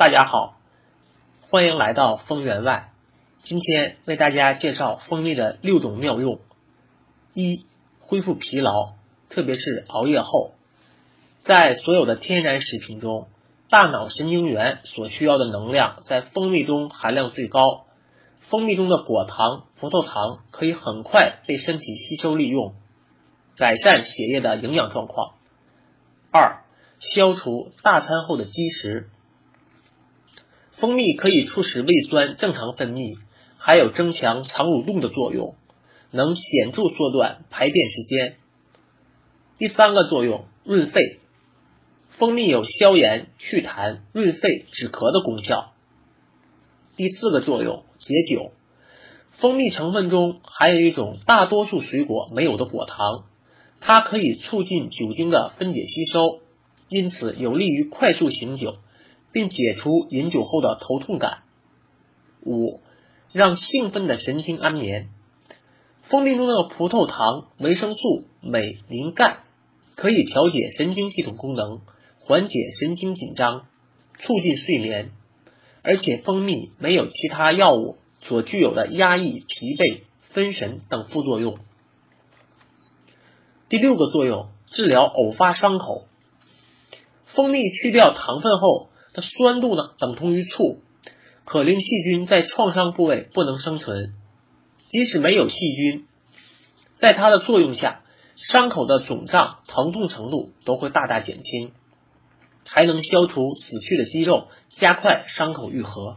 大家好，欢迎来到风员外。今天为大家介绍蜂蜜的六种妙用。一、恢复疲劳，特别是熬夜后。在所有的天然食品中，大脑神经元所需要的能量在蜂蜜中含量最高。蜂蜜中的果糖、葡萄糖可以很快被身体吸收利用，改善血液的营养状况。二、消除大餐后的积食。蜂蜜可以促使胃酸正常分泌，还有增强肠蠕动的作用，能显著缩短排便时间。第三个作用，润肺。蜂蜜有消炎、祛痰、润肺、止咳的功效。第四个作用，解酒。蜂蜜成分中含有一种大多数水果没有的果糖，它可以促进酒精的分解吸收，因此有利于快速醒酒。并解除饮酒后的头痛感。五，让兴奋的神经安眠。蜂蜜中的葡萄糖、维生素、镁、磷、钙可以调节神经系统功能，缓解神经紧张，促进睡眠。而且蜂蜜没有其他药物所具有的压抑、疲惫、分神等副作用。第六个作用，治疗偶发伤口。蜂蜜去掉糖分后。它酸度呢等同于醋，可令细菌在创伤部位不能生存。即使没有细菌，在它的作用下，伤口的肿胀、疼痛程度都会大大减轻，还能消除死去的肌肉，加快伤口愈合。